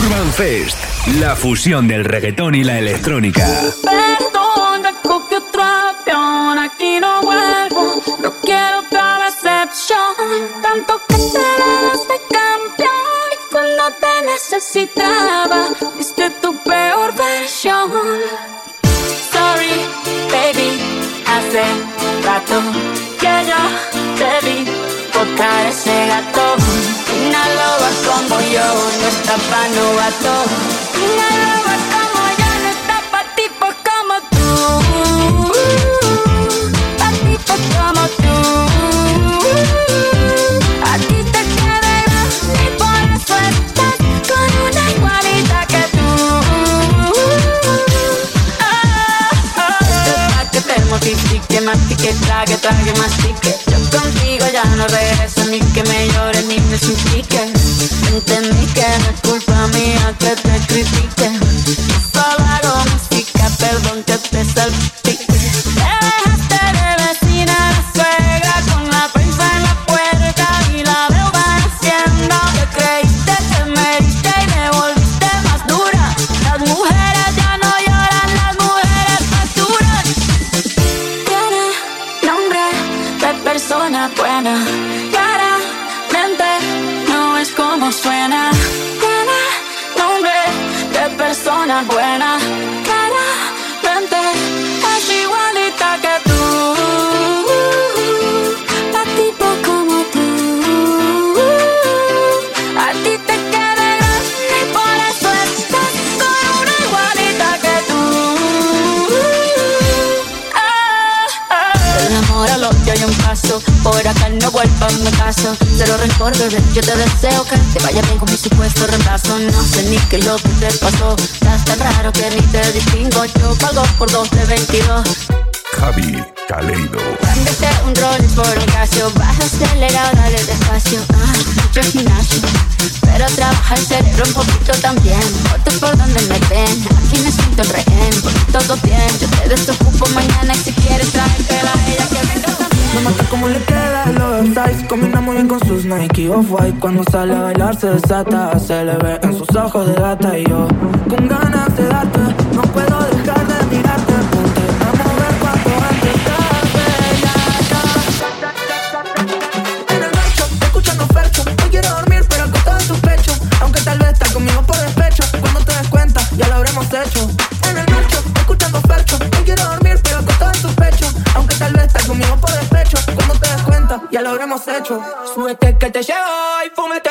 Urban Fest, la fusión del reggaetón y la electrónica. Perdón, ya cogí otra avión, aquí no vuelvo, no quiero otra decepción. Tanto que te de campeón y cuando te necesitaba, viste tu peor versión. Sorry, baby, hace rato que yo te vi tocar ese gato. Una loba como yo no está pa' novato. Una loba como yo no está pa' tipos como tú. Pa' tipos como tú. Mortifique, mastique, trague, trague, mastique. Yo contigo ya no regreso ni que me llore ni me suplique. Entendí que no es culpa mía que te critique. Solo Rencor, bebé. Yo te deseo que te vaya bien con mi supuesto reemplazo. No sé ni qué lo que te pasó. Estás tan raro que ni te distingo. Yo pago por dos de 22. Javi Caleido. Cámbiate un Rolls por un Casio Baja acelerado, dale despacio Ah, mucho gimnasio Pero trabaja el cerebro un poquito también Voto por donde me ven Aquí me siento el rehén Porque todo bien Yo te desocupo mañana Y si quieres traértela a ella que venga también Me mata como le queda el oversize Combina muy bien con sus Nike Off-White. Cuando sale a bailar se desata Se le ve en sus ojos de gata. Y yo con ganas de darte No puedo ya lo habremos hecho. Súbete que te llevo y fumeteo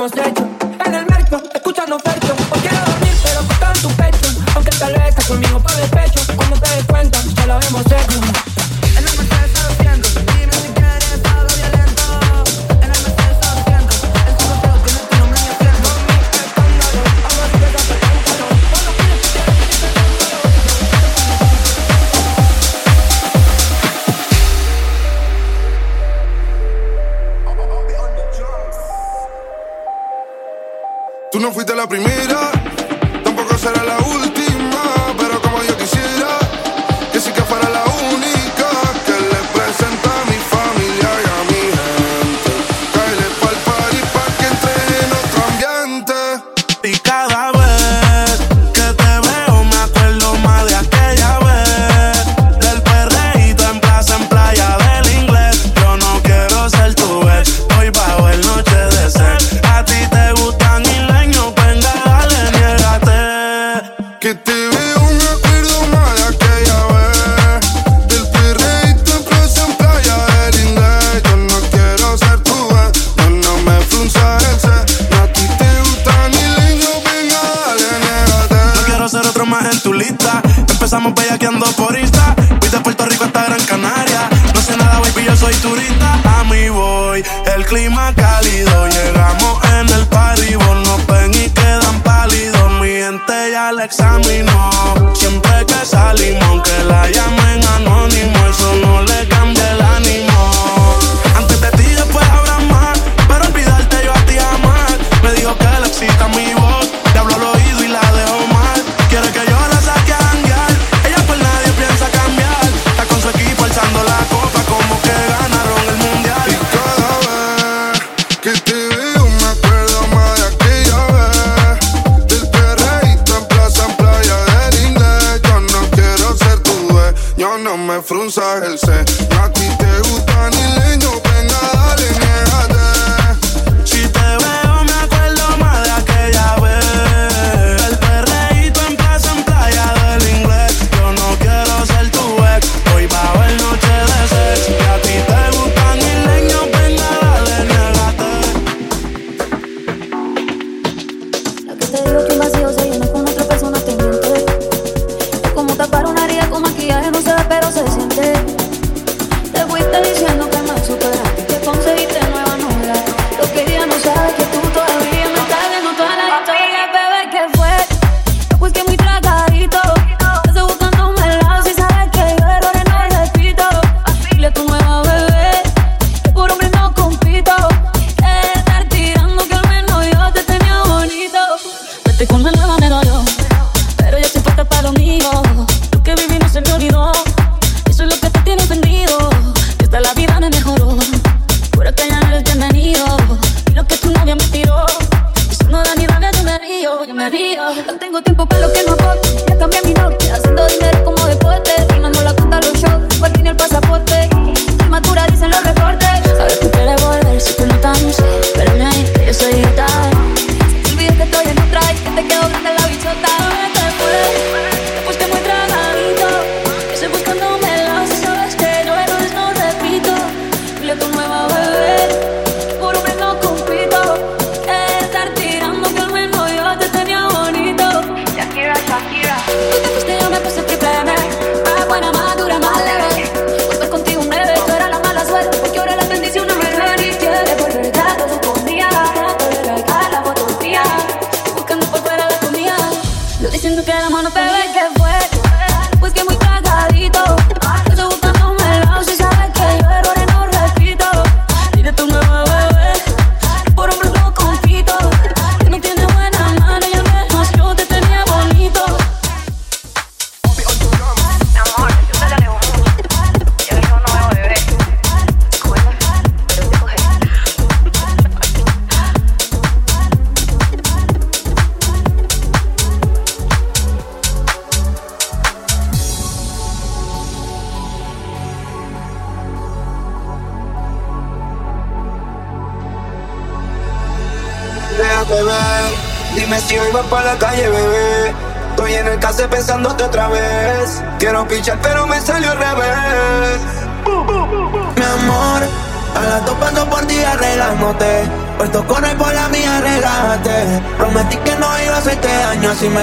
habíamos hecho. En el mercho, escuchando percho Hoy quiero dormir pero en tu pecho. Aunque tal vez estás conmigo por despecho Cuando te des cuenta, ya lo habíamos hecho la primera, más en tu lista. Empezamos bellaqueando por Insta. Voy de Puerto Rico hasta Gran Canaria. No sé nada, baby, yo soy turista. A mí voy, el clima que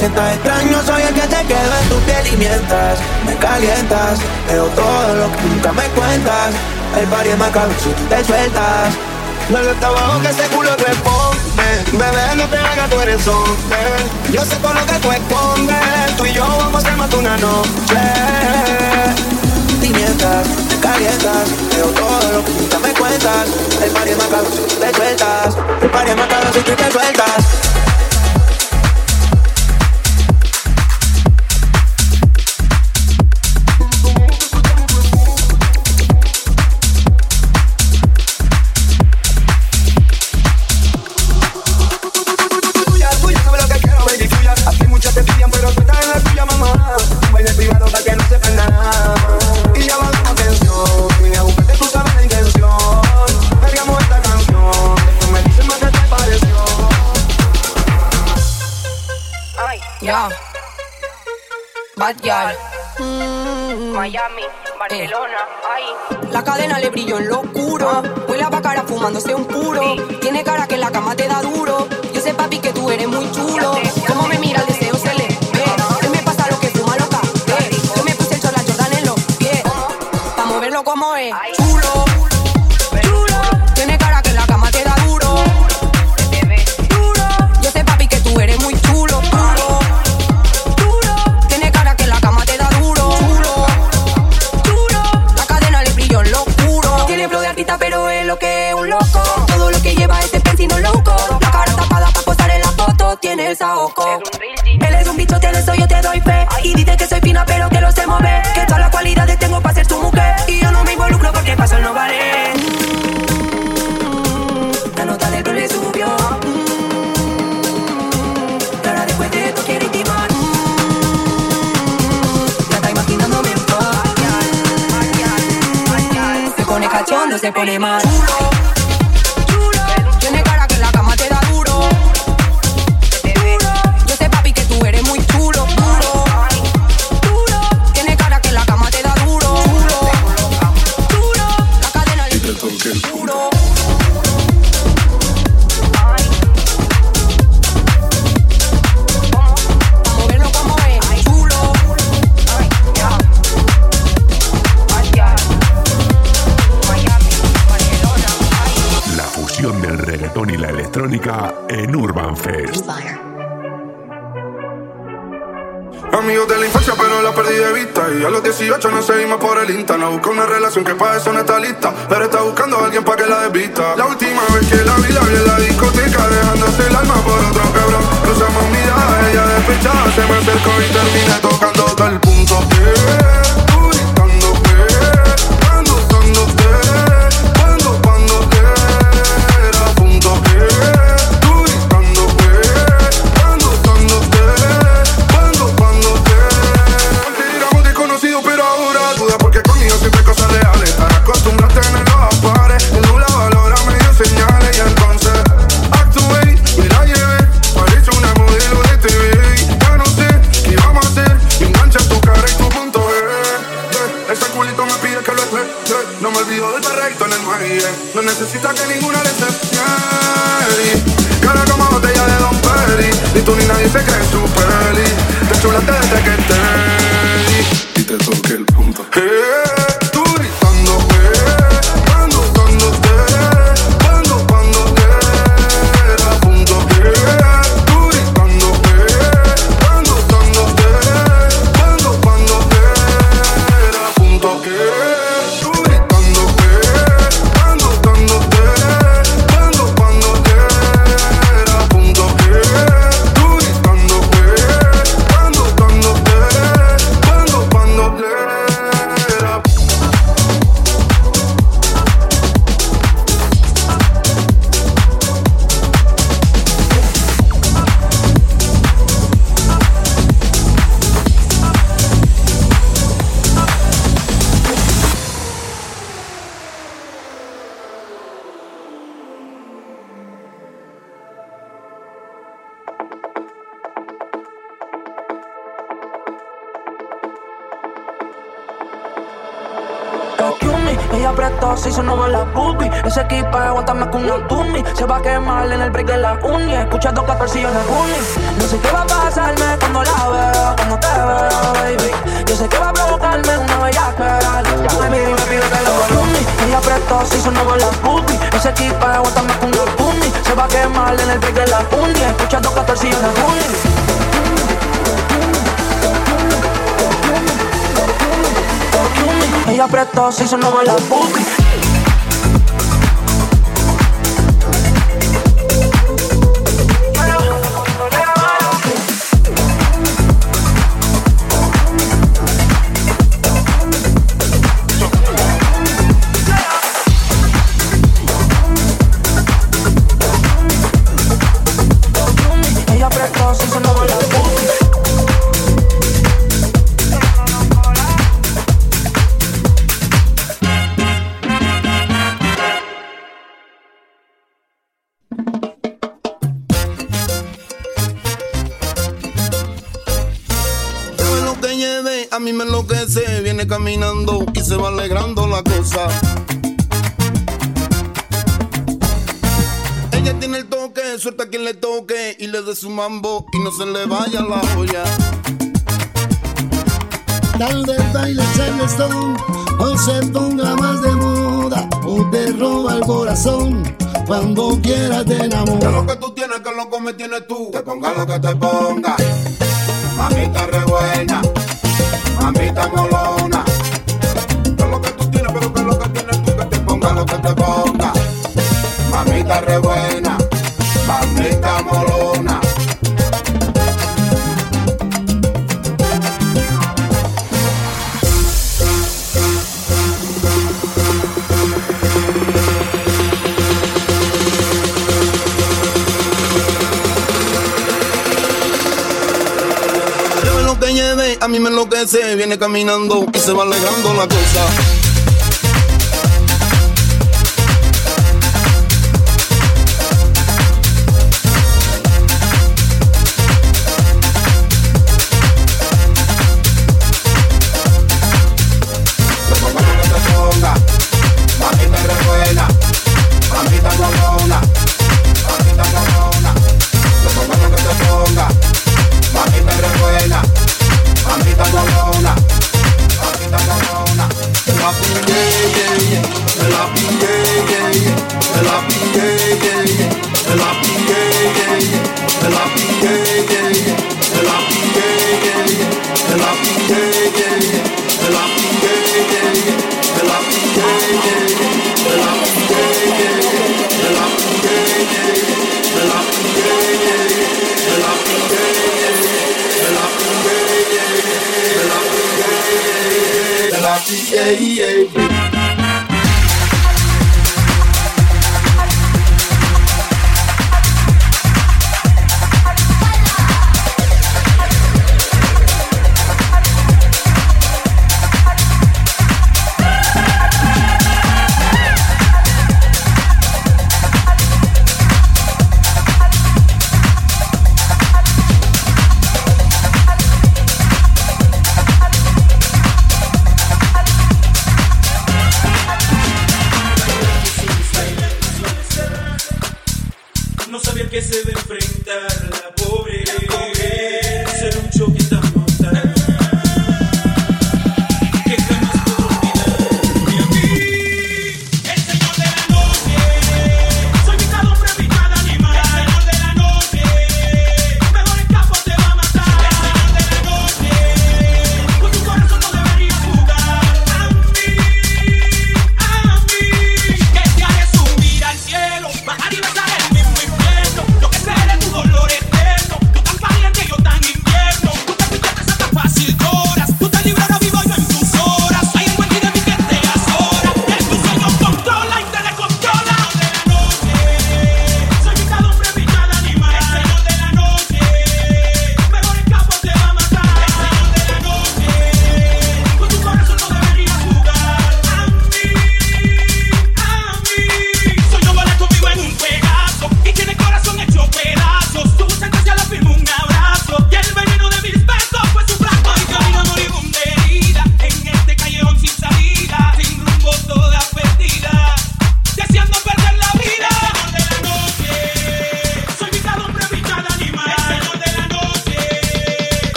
sientas extraño, soy el que te quedo en tu piel y mientras me calientas, veo todo lo que nunca me cuentas. El party es macabro si tú te sueltas. No lo trabajo que ese culo responde. Bebé, no te hagas, tú eres hombre. Yo sé todo lo que tú escondes. Tú y yo vamos a matar una noche mientras me calientas Veo todo lo que nunca me cuentas El party es macabro si tú te sueltas El party es macabro si tú te sueltas Mm. Miami, Barcelona, eh. La cadena le brilló en lo oscuro. Huele a cara fumándose un puro. Tiene cara que en la cama te da duro No busca una relación que para eso no está lista. Pero está buscando a alguien para que la desvista. La última vez que la vi, la vi en la discoteca, dejándose el alma por otro cabrón. Cruzamos miradas, ella despechada, se me acercó y terminé tocando todo punto. de su mambo y no se le vaya la olla. Tal vez baile celestón o se ponga más de moda o te roba el corazón cuando quieras te enamora. Que lo que tú tienes, que lo me tienes tú. Te ponga lo que te ponga. Mamita rebuena, mamita molesta. Se viene caminando y se va alejando la cosa.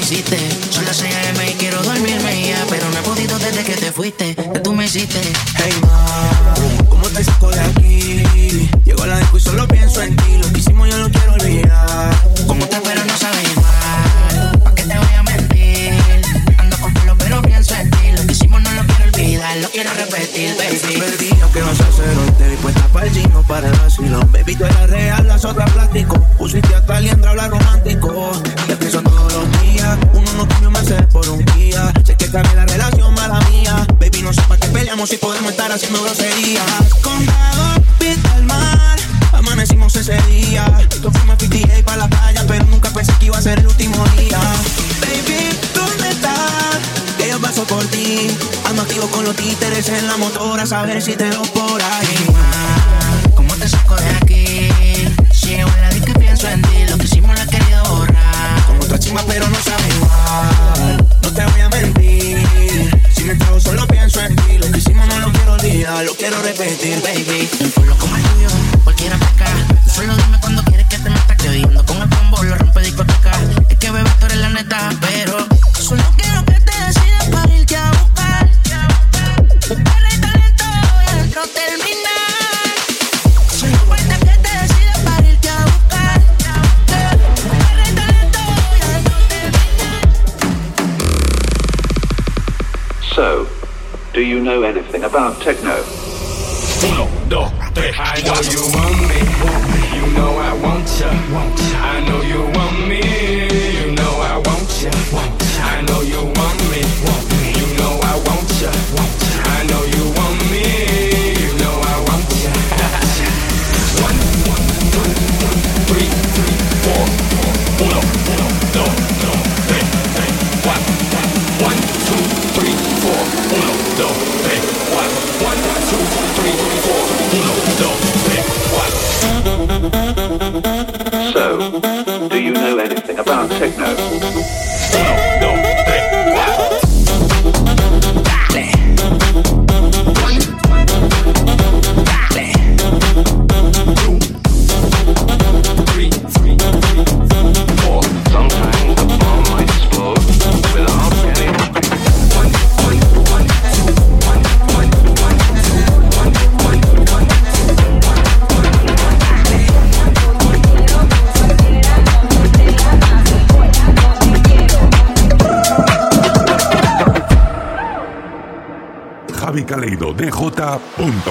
hiciste. Son las 6 a.m. y quiero dormirme ya, pero no he podido desde que te fuiste. Ya tú me hiciste. Hey, ma, ¿cómo te saco de aquí? Llegó la disco y solo para el vacilo. Baby, tú eras real, las otras plástico. Pusiste a Taliandra hablar romántico. Te pienso todos los días, uno no comió más ser por un día. Sé que cabe la relación, mala mía. Baby, no sé para qué peleamos si podemos estar haciendo groserías. Condado, vista al mar, amanecimos ese día. Yo fui más PTA para la playa, pero nunca pensé que iba a ser el último día. Baby, ¿dónde estás? Que yo paso por ti. Ando activo con los títeres en la motora, a ver si te veo por ahí saco de aquí. Si en la disco y pienso en ti, lo que hicimos la he querido borrar. Como otra chima, pero no sabe igual. No te voy a mentir. Si me trago, solo pienso en ti. Lo que hicimos no lo quiero olvidar, lo quiero repetir, baby. Un pueblo como el tuyo, cualquiera ataca. Tú solo dime cuando quieres que te meta. Que cuando con el combo lo rompe discoteca. Es que bebé, tú eres la neta, pero solo quiero know anything about techno? Uno, dos, tres, I know you want me. You know I want ya. I know you want me. You know I want ya. I know you want me. You know I want ya. Techno? Javi Caleido, dj.com.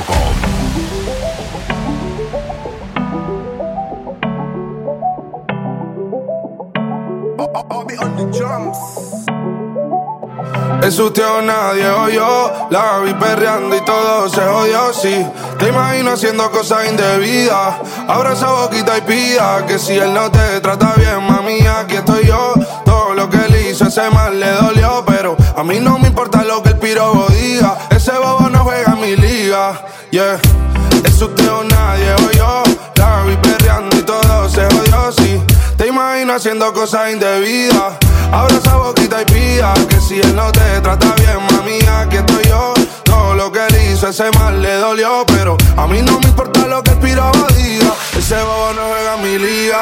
Es usted o nadie o yo La vi perreando y todo se jodió, sí. Te imagino haciendo cosas indebidas. Abra esa boquita y pida Que si él no te trata bien, mami, aquí estoy yo. Todo lo que él hizo, ese mal le dolió Pero a mí no me importa lo que el pirobo diga yeah. Es usted o nadie o yo. La vi perreando y todo se jodió, sí. Te imagino haciendo cosas indebidas. Abra esa boquita y pida Que si él no te trata bien, mami, aquí estoy yo. Todo lo que él hizo, ese mal le dolió Pero a mí no me importa lo que el pirobo diga. Ese bobo no juega mi liga,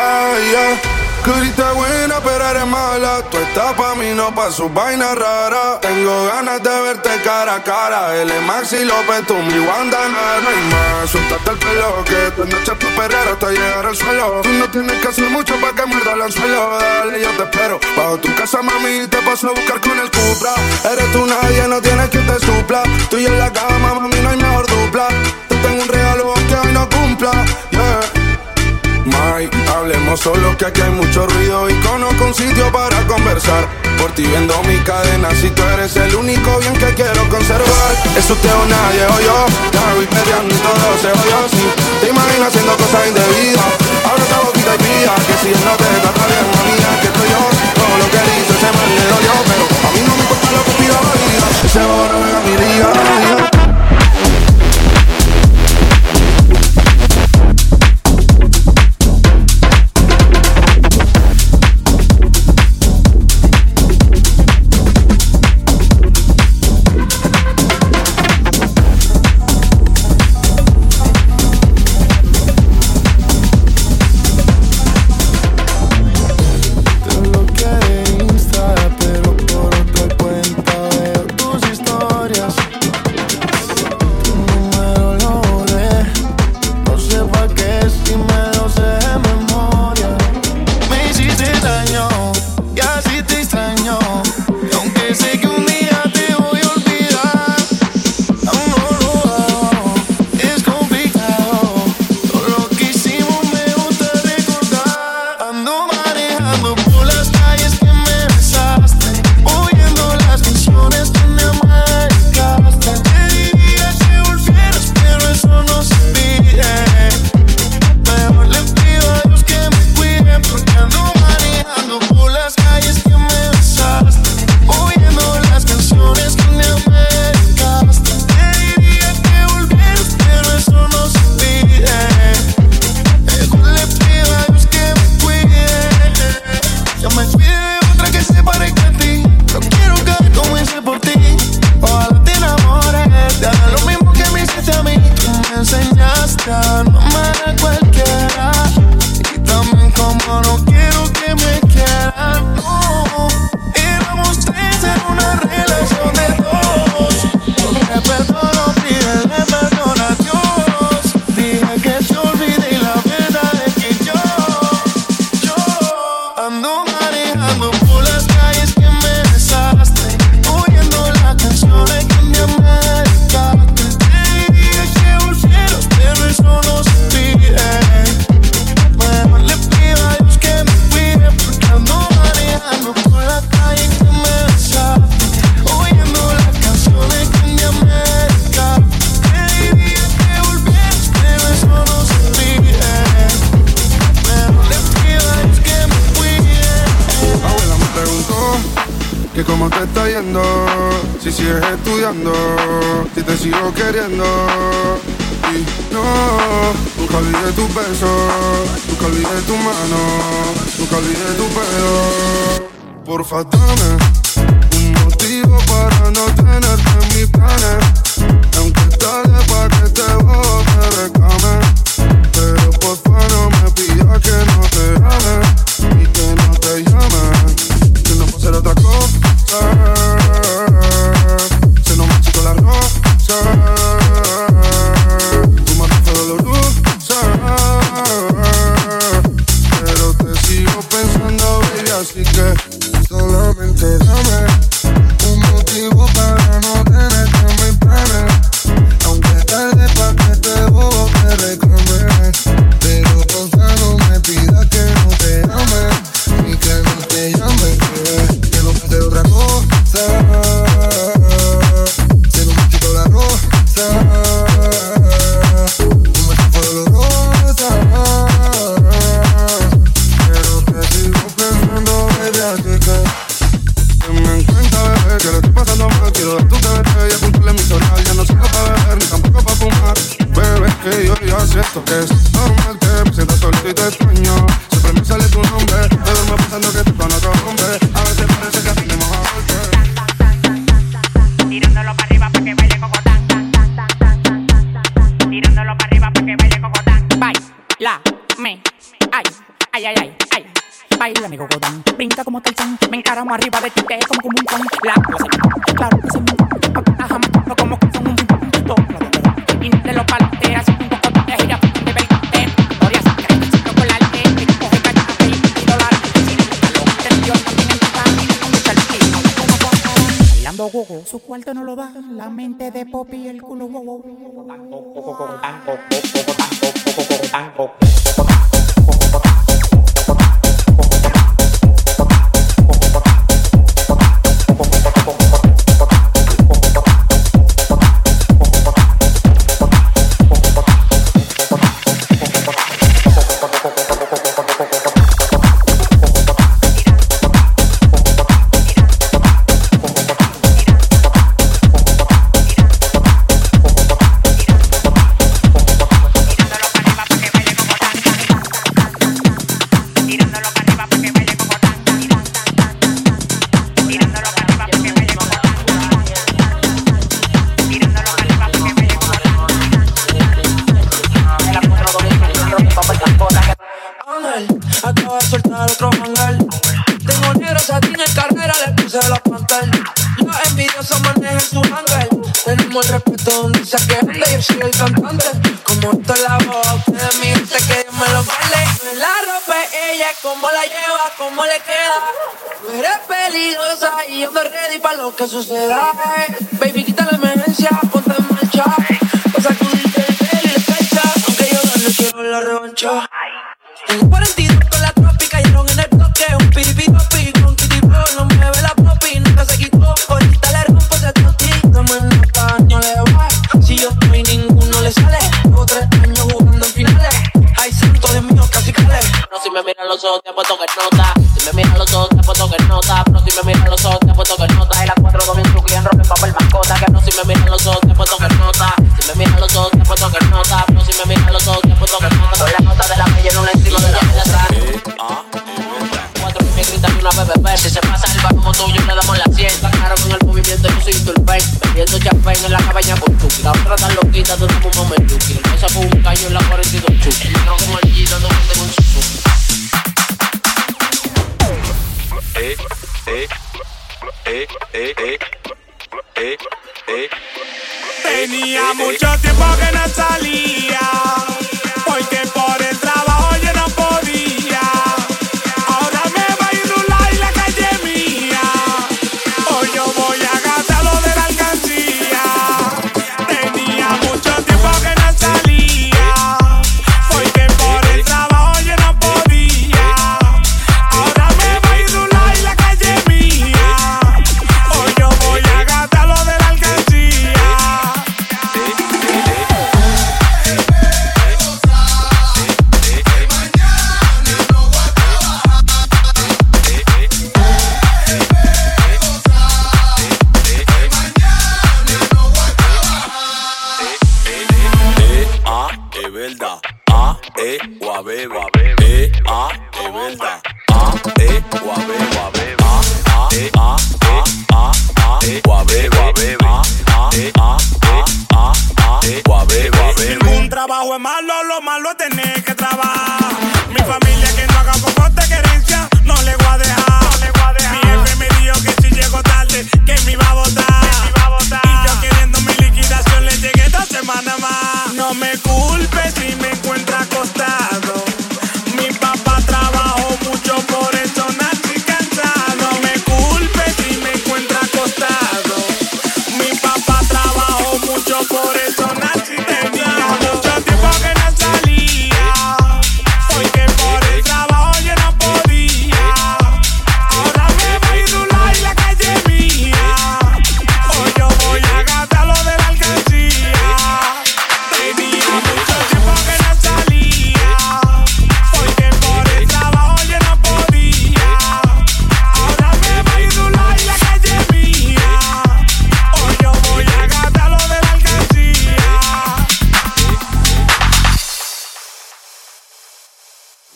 yeah que ahorita buena, pero eres mala. Tú estás pa' mí, no pa' sus vainas raras. Tengo ganas de verte cara a cara. Él es Maxi López, tú mi Wanda, no, hay más. Suéltate el pelo, que esta noche es tu perrera hasta llegar al suelo. Tú no tienes que hacer mucho pa' que muerda el anzuelo. Dale, yo te espero. Bajo tu casa, mami, te paso a buscar con el Cupra. Eres tú nadie, no tienes que te supla. Tú y en la cama, mami, no hay mejor dupla. Te tengo un regalo que hoy no cumpla. Hablemos solo que aquí hay mucho ruido y conozco un sitio para conversar. Por ti vendo mi cadena, si tú eres el único bien que quiero conservar. Es usted o nadie o yo, la voy peleando y todo se jodió, sí. Te imaginas haciendo cosas indebidas. Ahora esa boquita y pía, que si él no te trata bien, mami, que estoy yo. corriendo. Y no, nunca olvidé tu beso, nunca olvidé tu mano, nunca olvidé tu pelo. Porfa, dame.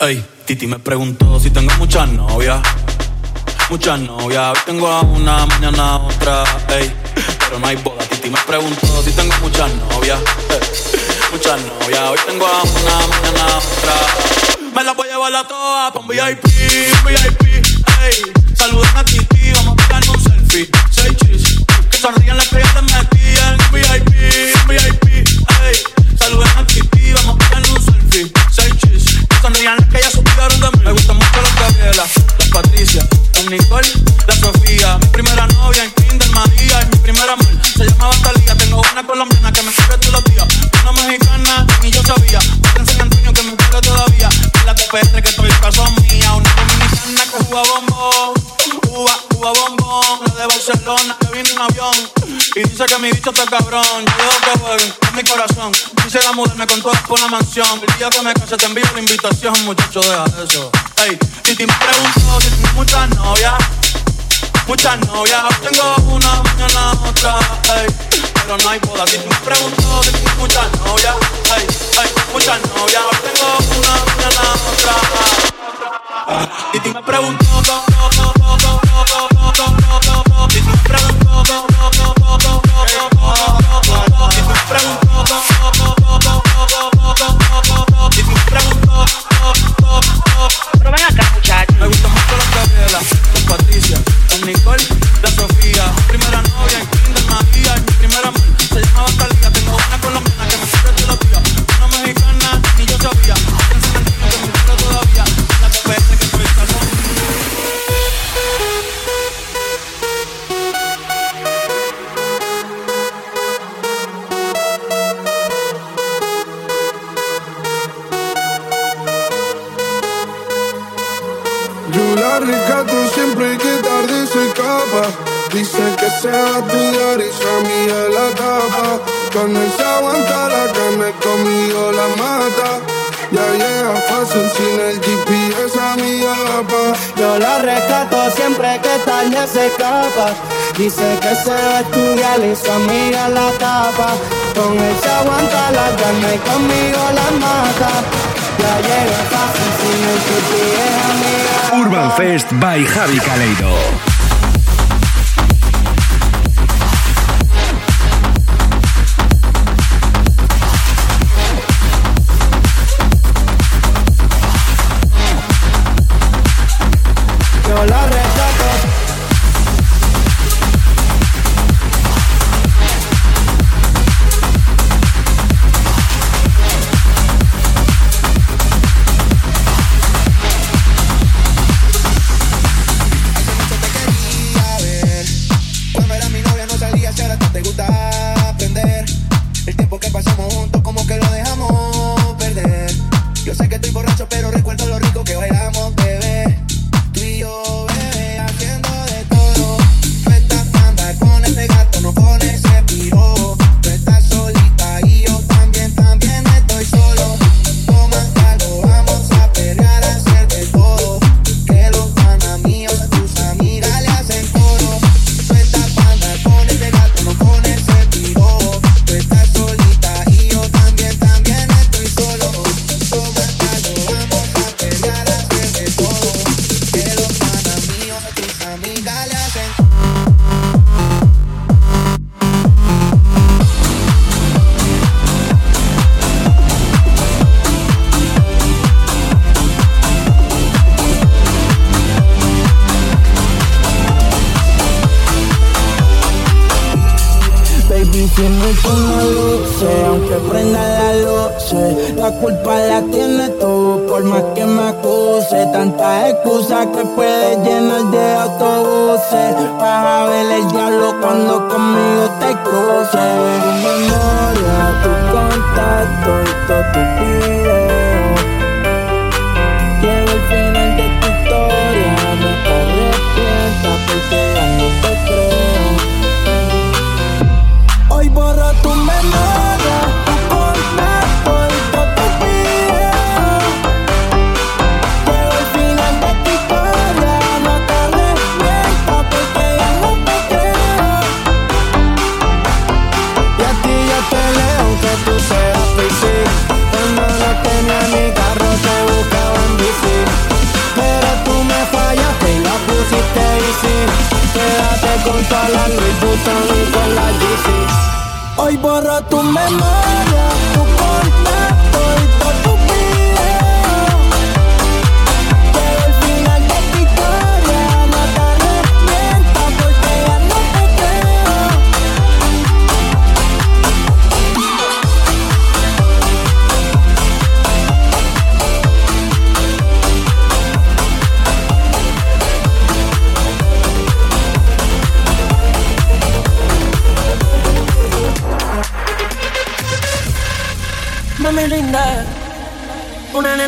Ey, Titi me preguntó si tengo muchas novias. Muchas novias, hoy tengo a una, mañana otra, ey. Pero no hay boda. Titi me preguntó si tengo muchas novias. eh, Muchas novias, hoy tengo a una, mañana otra. Me la voy a llevar a todas pa' un VIP, un VIP, ey. Saluden a Titi, vamos a pegarnos un selfie. Seis chis, que sonrían las ya te metí en VIP, VIP, ey. Saluden a Titi, que ya supieron de mí. Me gustan mucho las Gabriela, las Patricia, las Nicole, la Sofía. Mi primera novia en Kinder María y mi primera amor se llamaba Talía. Tengo una colombiana que me escribe todos los días. Una mexicana ni yo sabía. Otra San Antonio que me quiere todavía. Y la TPR que estoy caso mía. Una dominicana que juega bombón. Cuba, Cuba bombón. La de Barcelona que viene en avión. Y dice que mi bicho está cabrón. Yo dejo que mi corazón. Quisiera mudarme con todas por la mansión. El día que me case te envío la invitación, muchacho, deja eso. Ey, Titi me preguntó si tengo muchas novias. Muchas novias, tengo una, mañana otra, ey. Pero no hay boda, Titi me preguntó si tengo muchas novias, ey, ey. Muchas novias, tengo una, mañana otra. Titi me preguntó, Dice que se va a estudiar y su amiga la tapa. Con él se aguanta la carne y conmigo la mata. Ya llega fácil sin el GPS amiga. Urban Fest by Javi Caleido. Toda la Louis Vuitton con la GC. Hoy borro tu memoria, tu contacto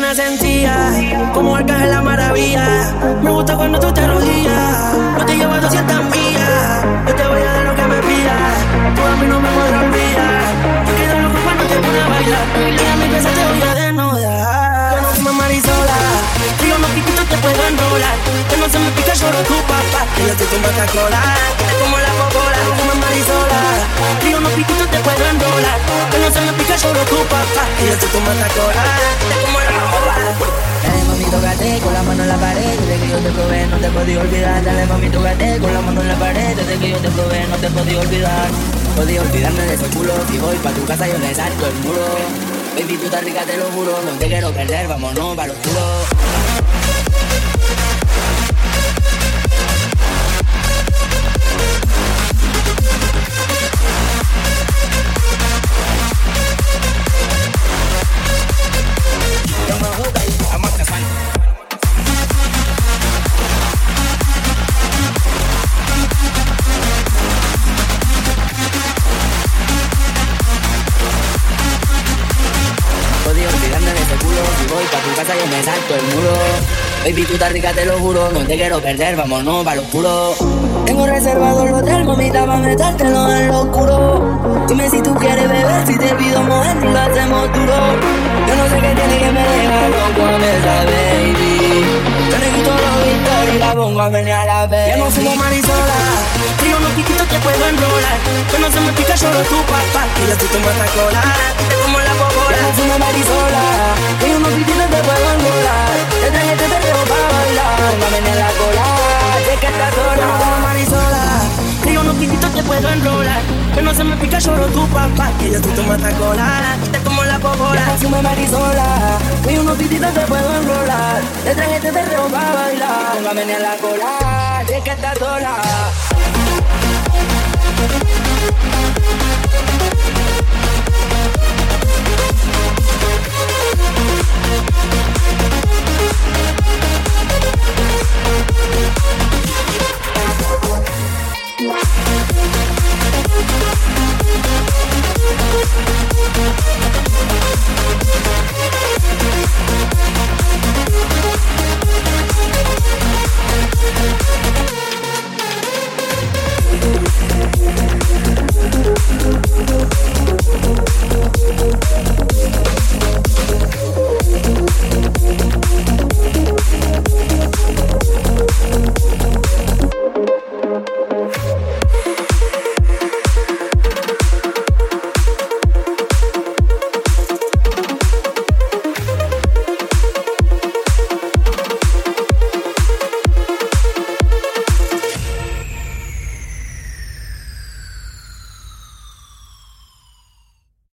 Nena sencilla, como la maravilla. Me gusta cuando tú te arrodillas. No te llevo a 200 millas. Yo te voy a dar lo que me pidas. Tú a mí no me podrás olvidar. Yo quedo loco cuando te pones a bailar. Y a mi te voy a desnudar. Yo no fumo marisola. Río no te puedo enrolar. Que no se me pica lloro tu papá. Que yo te cola. Que te como la popola. No fumo marisola. Río no piquitos te puedo enrolar. Que no se me pica lloro tu papá. Que yo te tomo esta cola. Que te como la. Dale mami, tócate con la mano en la pared. Desde que yo te probé no te podía olvidar. Dale mami, tócate con la mano en la pared. Desde que yo te probé no te podía olvidar. Podía olvidarme de ese culo. Si voy pa' tu casa yo le salto el muro. Baby, tú estás rica, te lo juro. No te quiero perder, vámonos pa' lo oscuro casa me salto el muro. Baby, tú estás rica, te lo juro No te quiero perder, vámonos pa' lo oscuro. Tengo reservado el hotel, mamita, pa' metértelo en lo oscuro. Dime si tú quieres beber, si te pido mover lo hacemos duro. Yo no sé qué tiene que me deja loco a esa baby y la pongo a menear a la baby Yo no fumo marisola, río no piquitos te puedo enrolar. Que no se me pica lloro tu papá. Que yo tomo esta cola. Que te como la popola. Yo no fumo marisola, río no piquitos te puedo enrolar Te traje este perreo para bailar, póngame en la cola Sé que estás Yo sola no fumo marisola, Río no quitito te puedo enrolar. Que no se me pica, lloro tu papá. Que yo tú tomas cola, te como la popola. Consume marisola. Río no quitito te puedo enrolar. Te traje este perreo para bailar. Póngame en la cola, de que estás sola. Thank